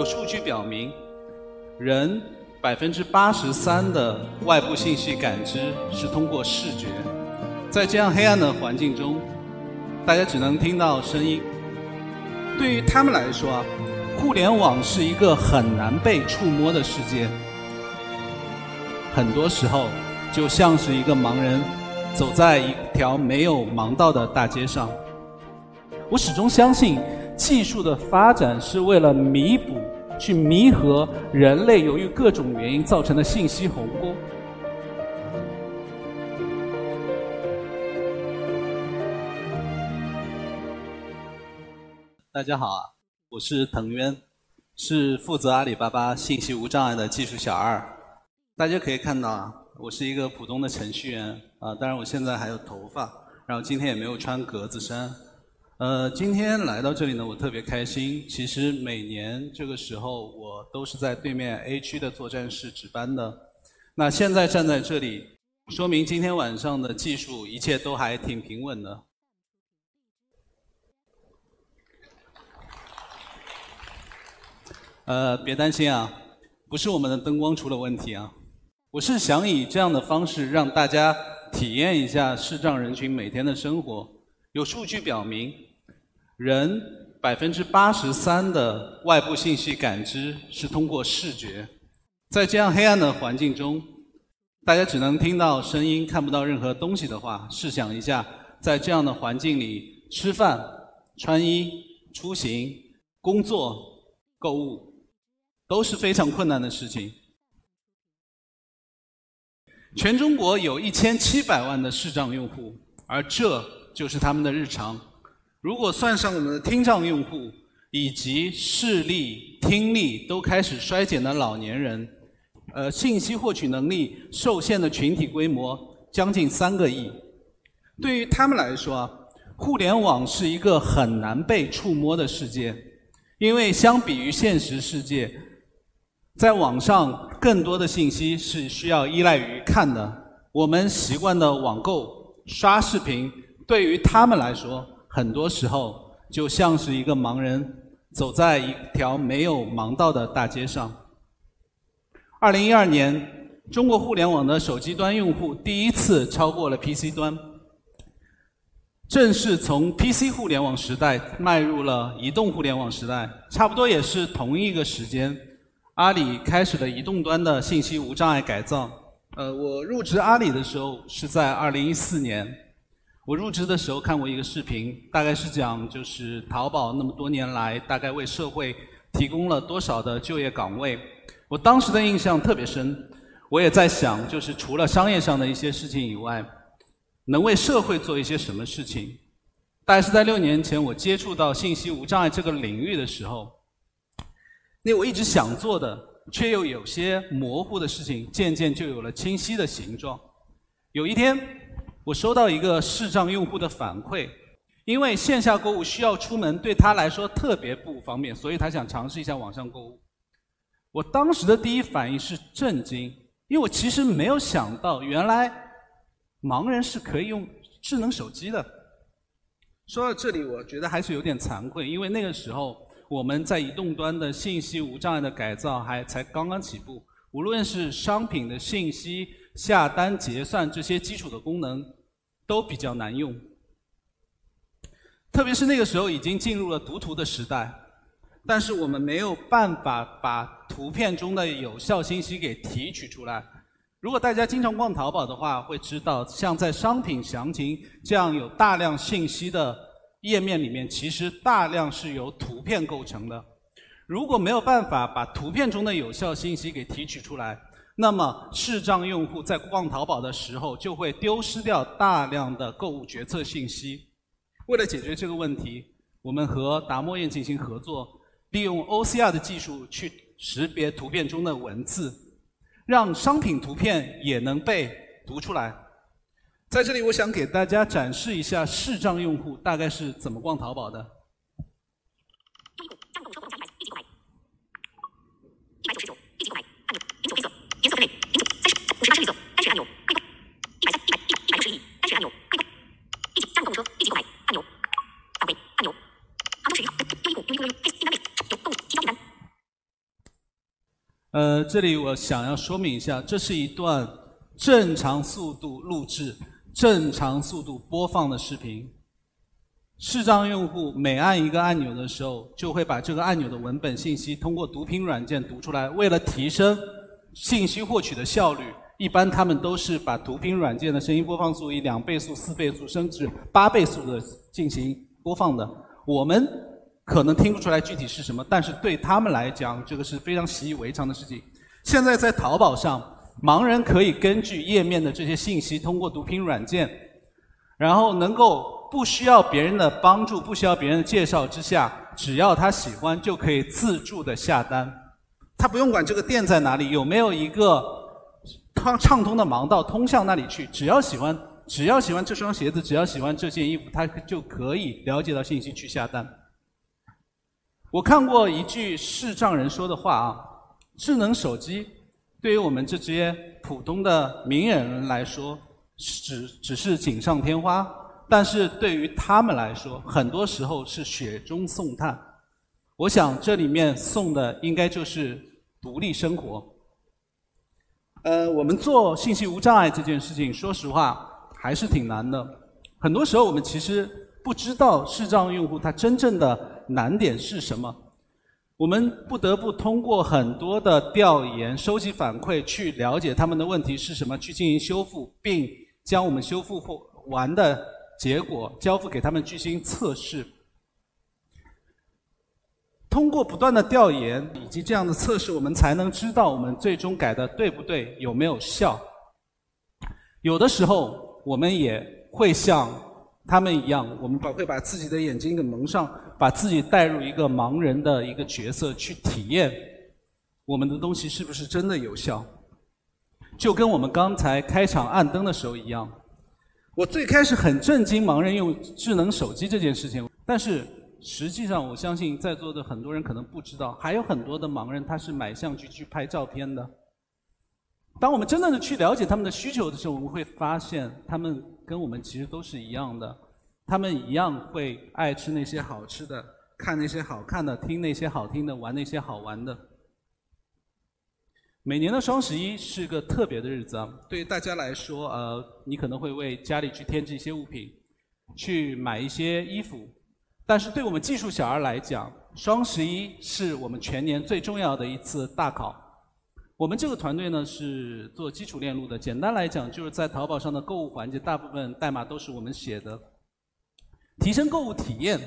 有数据表明，人百分之八十三的外部信息感知是通过视觉。在这样黑暗的环境中，大家只能听到声音。对于他们来说啊，互联网是一个很难被触摸的世界。很多时候，就像是一个盲人走在一条没有盲道的大街上。我始终相信，技术的发展是为了弥补、去弥合人类由于各种原因造成的信息鸿沟。大家好啊，我是滕渊，是负责阿里巴巴信息无障碍的技术小二。大家可以看到啊，我是一个普通的程序员啊，当然我现在还有头发，然后今天也没有穿格子衫。呃，今天来到这里呢，我特别开心。其实每年这个时候，我都是在对面 A 区的作战室值班的。那现在站在这里，说明今天晚上的技术一切都还挺平稳的。呃，别担心啊，不是我们的灯光出了问题啊。我是想以这样的方式让大家体验一下视障人群每天的生活。有数据表明，人百分之八十三的外部信息感知是通过视觉。在这样黑暗的环境中，大家只能听到声音，看不到任何东西的话，试想一下，在这样的环境里吃饭、穿衣、出行、工作、购物。都是非常困难的事情。全中国有一千七百万的视障用户，而这就是他们的日常。如果算上我们的听障用户以及视力、听力都开始衰减的老年人，呃，信息获取能力受限的群体规模将近三个亿。对于他们来说，互联网是一个很难被触摸的世界，因为相比于现实世界。在网上，更多的信息是需要依赖于看的。我们习惯的网购、刷视频，对于他们来说，很多时候就像是一个盲人走在一条没有盲道的大街上。二零一二年，中国互联网的手机端用户第一次超过了 PC 端，正式从 PC 互联网时代迈入了移动互联网时代，差不多也是同一个时间。阿里开始了移动端的信息无障碍改造。呃，我入职阿里的时候是在二零一四年。我入职的时候看过一个视频，大概是讲就是淘宝那么多年来大概为社会提供了多少的就业岗位。我当时的印象特别深。我也在想，就是除了商业上的一些事情以外，能为社会做一些什么事情？大概是在六年前，我接触到信息无障碍这个领域的时候。那我一直想做的，却又有些模糊的事情，渐渐就有了清晰的形状。有一天，我收到一个视障用户的反馈，因为线下购物需要出门，对他来说特别不方便，所以他想尝试一下网上购物。我当时的第一反应是震惊，因为我其实没有想到，原来盲人是可以用智能手机的。说到这里，我觉得还是有点惭愧，因为那个时候。我们在移动端的信息无障碍的改造还才刚刚起步，无论是商品的信息、下单结算这些基础的功能，都比较难用。特别是那个时候已经进入了读图的时代，但是我们没有办法把图片中的有效信息给提取出来。如果大家经常逛淘宝的话，会知道，像在商品详情这样有大量信息的。页面里面其实大量是由图片构成的，如果没有办法把图片中的有效信息给提取出来，那么视障用户在逛淘宝的时候就会丢失掉大量的购物决策信息。为了解决这个问题，我们和达摩院进行合作，利用 OCR 的技术去识别图片中的文字，让商品图片也能被读出来。在这里，我想给大家展示一下视障用户大概是怎么逛淘宝的。发生运送，安全按钮开关，一百三一百一百一百六十厘米，安全按钮开关，立即加入购物车，立即购买按钮，返回按钮，杭州市优优衣库优衣库优衣库订单列有购物提交订单。呃，这里我想要说明一下，这是一段正常速度录制、正常速度播放的视频。视障用户每按一个按钮的时候，就会把这个按钮的文本信息通过读屏软件读出来。为了提升信息获取的效率，一般他们都是把读屏软件的声音播放速以两倍速、四倍速，甚至八倍速的进行播放的。我们。可能听不出来具体是什么，但是对他们来讲，这个是非常习以为常的事情。现在在淘宝上，盲人可以根据页面的这些信息，通过读屏软件，然后能够不需要别人的帮助、不需要别人的介绍之下，只要他喜欢，就可以自助的下单。他不用管这个店在哪里，有没有一个畅畅通的盲道通向那里去，只要喜欢，只要喜欢这双鞋子，只要喜欢这件衣服，他就可以了解到信息去下单。我看过一句视障人说的话啊，智能手机对于我们这些普通的明眼人来说，只只是锦上添花，但是对于他们来说，很多时候是雪中送炭。我想这里面送的应该就是独立生活。呃，我们做信息无障碍这件事情，说实话还是挺难的。很多时候我们其实不知道视障用户他真正的。难点是什么？我们不得不通过很多的调研、收集反馈，去了解他们的问题是什么，去进行修复，并将我们修复后完的结果交付给他们进行测试。通过不断的调研以及这样的测试，我们才能知道我们最终改的对不对，有没有效。有的时候，我们也会像。他们一样，我们把会把自己的眼睛给蒙上，把自己带入一个盲人的一个角色去体验我们的东西是不是真的有效？就跟我们刚才开场按灯的时候一样。我最开始很震惊盲人用智能手机这件事情，但是实际上我相信在座的很多人可能不知道，还有很多的盲人他是买相机去拍照片的。当我们真正的去了解他们的需求的时候，我们会发现他们。跟我们其实都是一样的，他们一样会爱吃那些好吃的，看那些好看的，听那些好听的，玩那些好玩的。每年的双十一是个特别的日子啊，对于大家来说，呃，你可能会为家里去添置一些物品，去买一些衣服，但是对我们技术小儿来讲，双十一是我们全年最重要的一次大考。我们这个团队呢是做基础链路的，简单来讲就是在淘宝上的购物环节，大部分代码都是我们写的。提升购物体验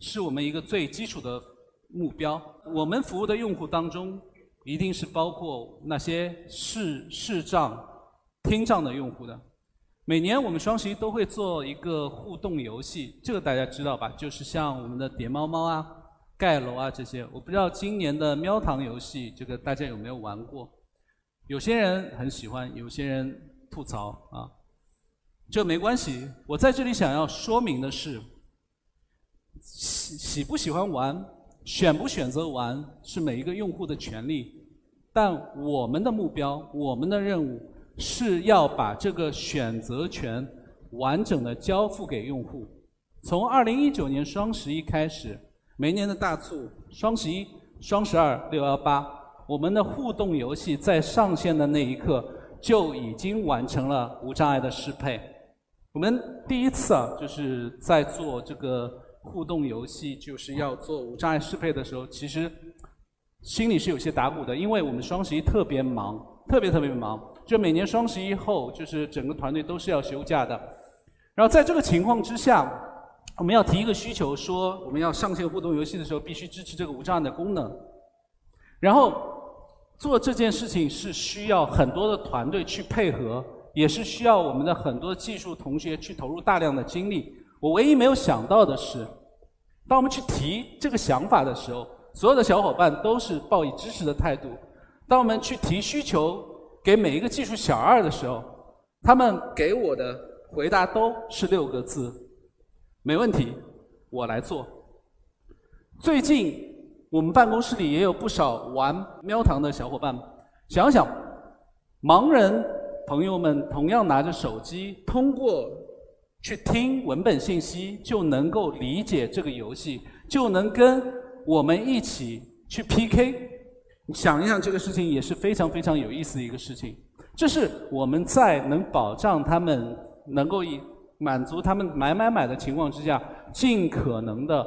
是我们一个最基础的目标。我们服务的用户当中，一定是包括那些视视障、听障的用户的。每年我们双十一都会做一个互动游戏，这个大家知道吧？就是像我们的叠猫猫啊。盖楼啊，这些我不知道今年的喵堂游戏，这个大家有没有玩过？有些人很喜欢，有些人吐槽啊，这没关系。我在这里想要说明的是，喜喜不喜欢玩，选不选择玩，是每一个用户的权利。但我们的目标，我们的任务是要把这个选择权完整的交付给用户。从二零一九年双十一开始。每年的大促，双十一、双十二、六幺八，我们的互动游戏在上线的那一刻就已经完成了无障碍的适配。我们第一次啊，就是在做这个互动游戏，就是要做无障碍适配的时候，其实心里是有些打鼓的，因为我们双十一特别忙，特别特别忙，就每年双十一后，就是整个团队都是要休假的。然后在这个情况之下。我们要提一个需求，说我们要上线互动游戏的时候，必须支持这个无障碍的功能。然后做这件事情是需要很多的团队去配合，也是需要我们的很多技术同学去投入大量的精力。我唯一没有想到的是，当我们去提这个想法的时候，所有的小伙伴都是抱以支持的态度。当我们去提需求给每一个技术小二的时候，他们给我的回答都是六个字。没问题，我来做。最近我们办公室里也有不少玩喵堂的小伙伴。想想，盲人朋友们同样拿着手机，通过去听文本信息，就能够理解这个游戏，就能跟我们一起去 PK。想一想，这个事情也是非常非常有意思的一个事情。这是我们在能保障他们能够以满足他们买买买的情况之下，尽可能的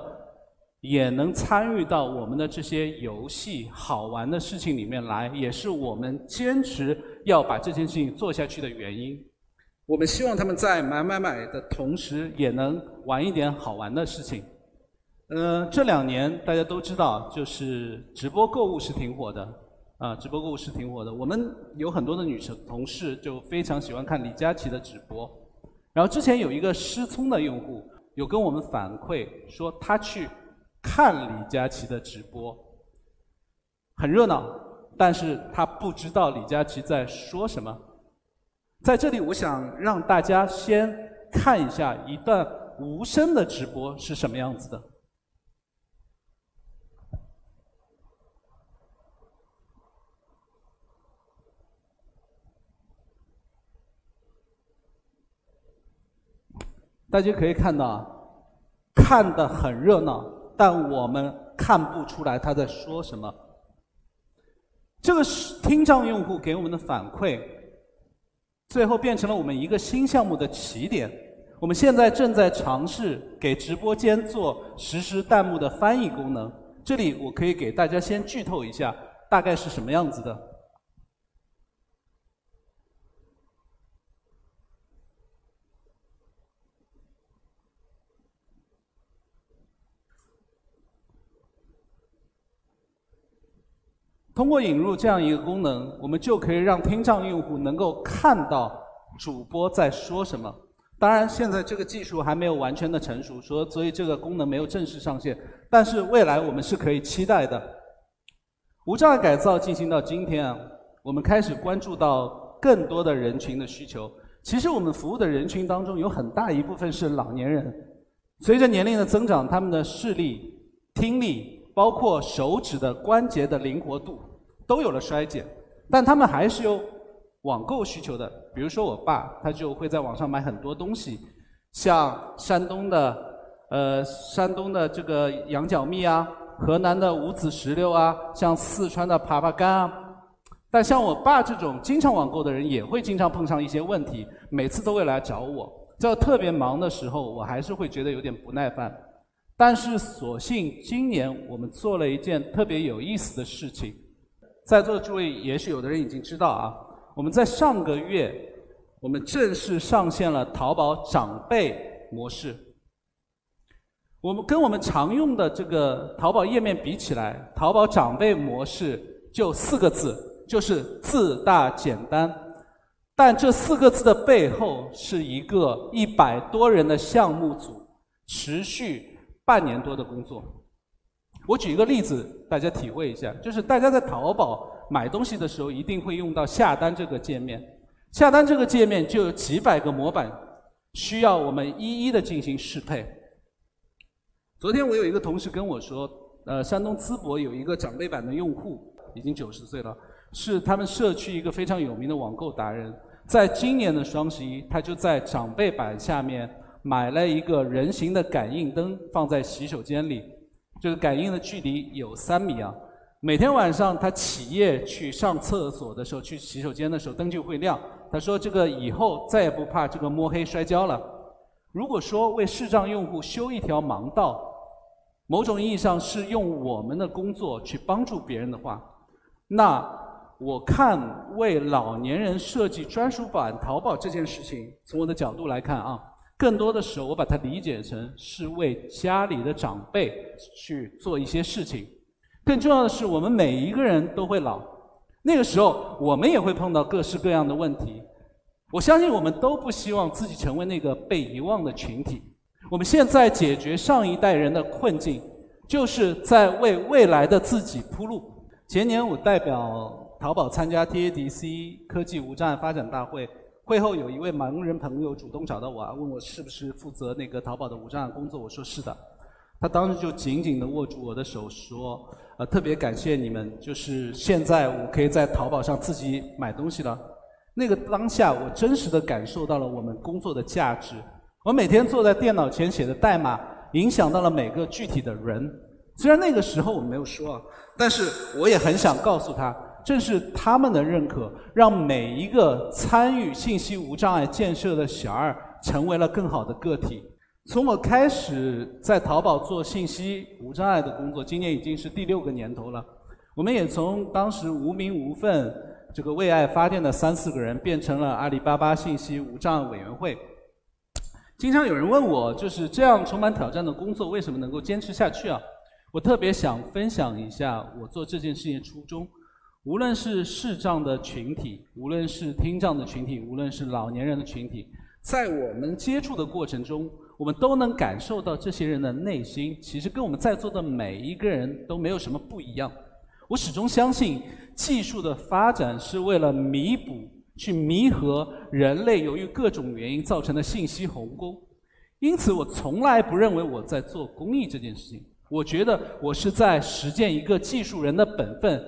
也能参与到我们的这些游戏好玩的事情里面来，也是我们坚持要把这件事情做下去的原因。我们希望他们在买买买的同时，也能玩一点好玩的事情。嗯，这两年大家都知道，就是直播购物是挺火的，啊，直播购物是挺火的。我们有很多的女生同事就非常喜欢看李佳琦的直播。然后之前有一个失聪的用户有跟我们反馈说，他去看李佳琦的直播，很热闹，但是他不知道李佳琦在说什么。在这里，我想让大家先看一下一段无声的直播是什么样子的。大家可以看到，看得很热闹，但我们看不出来他在说什么。这个是听障用户给我们的反馈，最后变成了我们一个新项目的起点。我们现在正在尝试给直播间做实时弹幕的翻译功能。这里我可以给大家先剧透一下，大概是什么样子的。通过引入这样一个功能，我们就可以让听障用户能够看到主播在说什么。当然，现在这个技术还没有完全的成熟，所所以这个功能没有正式上线。但是未来我们是可以期待的。无障碍改造进行到今天啊，我们开始关注到更多的人群的需求。其实我们服务的人群当中有很大一部分是老年人，随着年龄的增长，他们的视力、听力，包括手指的关节的灵活度。都有了衰减，但他们还是有网购需求的。比如说我爸，他就会在网上买很多东西，像山东的呃山东的这个羊角蜜啊，河南的无籽石榴啊，像四川的耙耙干啊。但像我爸这种经常网购的人，也会经常碰上一些问题，每次都会来找我。在特别忙的时候，我还是会觉得有点不耐烦。但是所幸今年我们做了一件特别有意思的事情。在座的诸位，也许有的人已经知道啊，我们在上个月，我们正式上线了淘宝长辈模式。我们跟我们常用的这个淘宝页面比起来，淘宝长辈模式就四个字，就是字大简单。但这四个字的背后，是一个一百多人的项目组，持续半年多的工作。我举一个例子，大家体会一下，就是大家在淘宝买东西的时候，一定会用到下单这个界面。下单这个界面就有几百个模板，需要我们一一的进行适配。昨天我有一个同事跟我说，呃，山东淄博有一个长辈版的用户，已经九十岁了，是他们社区一个非常有名的网购达人。在今年的双十一，他就在长辈版下面买了一个人形的感应灯，放在洗手间里。这个感应的距离有三米啊！每天晚上他起夜去上厕所的时候，去洗手间的时候，灯就会亮。他说：“这个以后再也不怕这个摸黑摔跤了。”如果说为视障用户修一条盲道，某种意义上是用我们的工作去帮助别人的话，那我看为老年人设计专属版淘宝这件事情，从我的角度来看啊。更多的时候，我把它理解成是为家里的长辈去做一些事情。更重要的是，我们每一个人都会老，那个时候我们也会碰到各式各样的问题。我相信我们都不希望自己成为那个被遗忘的群体。我们现在解决上一代人的困境，就是在为未来的自己铺路。前年我代表淘宝参加 TADC 科技无障碍发展大会。会后有一位盲人朋友主动找到我，问我是不是负责那个淘宝的无障碍工作。我说是的，他当时就紧紧地握住我的手，说：“呃，特别感谢你们，就是现在我可以在淘宝上自己买东西了。”那个当下，我真实地感受到了我们工作的价值。我每天坐在电脑前写的代码，影响到了每个具体的人。虽然那个时候我没有说，但是我也很想告诉他，正是他们的认可，让每一个参与信息无障碍建设的小二成为了更好的个体。从我开始在淘宝做信息无障碍的工作，今年已经是第六个年头了。我们也从当时无名无份、这个为爱发电的三四个人，变成了阿里巴巴信息无障碍委员会。经常有人问我，就是这样充满挑战的工作，为什么能够坚持下去啊？我特别想分享一下我做这件事情的初衷。无论是视障的群体，无论是听障的群体，无论是老年人的群体，在我们接触的过程中，我们都能感受到这些人的内心，其实跟我们在座的每一个人都没有什么不一样。我始终相信，技术的发展是为了弥补、去弥合人类由于各种原因造成的信息鸿沟。因此，我从来不认为我在做公益这件事情。我觉得我是在实践一个技术人的本分，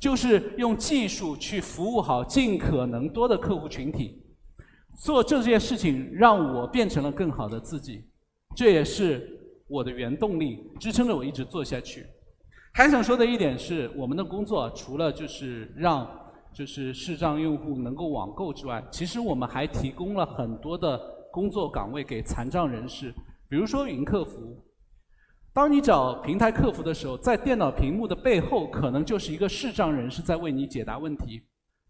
就是用技术去服务好尽可能多的客户群体。做这件事情，让我变成了更好的自己，这也是我的原动力，支撑着我一直做下去。还想说的一点是，我们的工作除了就是让就是视障用户能够网购之外，其实我们还提供了很多的工作岗位给残障人士，比如说云客服。当你找平台客服的时候，在电脑屏幕的背后，可能就是一个视障人士在为你解答问题。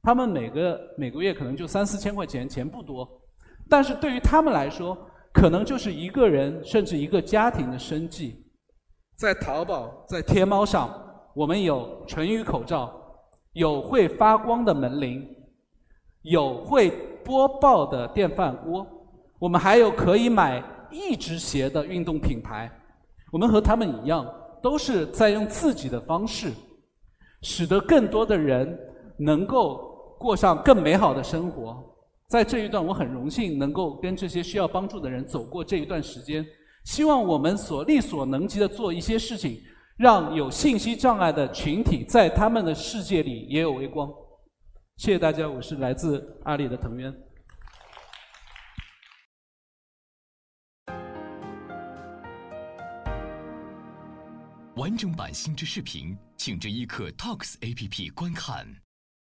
他们每个每个月可能就三四千块钱，钱不多，但是对于他们来说，可能就是一个人甚至一个家庭的生计。在淘宝、在天猫上，我们有唇语口罩，有会发光的门铃，有会播报的电饭锅，我们还有可以买一只鞋的运动品牌。我们和他们一样，都是在用自己的方式，使得更多的人能够过上更美好的生活。在这一段，我很荣幸能够跟这些需要帮助的人走过这一段时间。希望我们所力所能及的做一些事情，让有信息障碍的群体在他们的世界里也有微光。谢谢大家，我是来自阿里的藤渊。完整版新知视频，请至一刻 Talks APP 观看。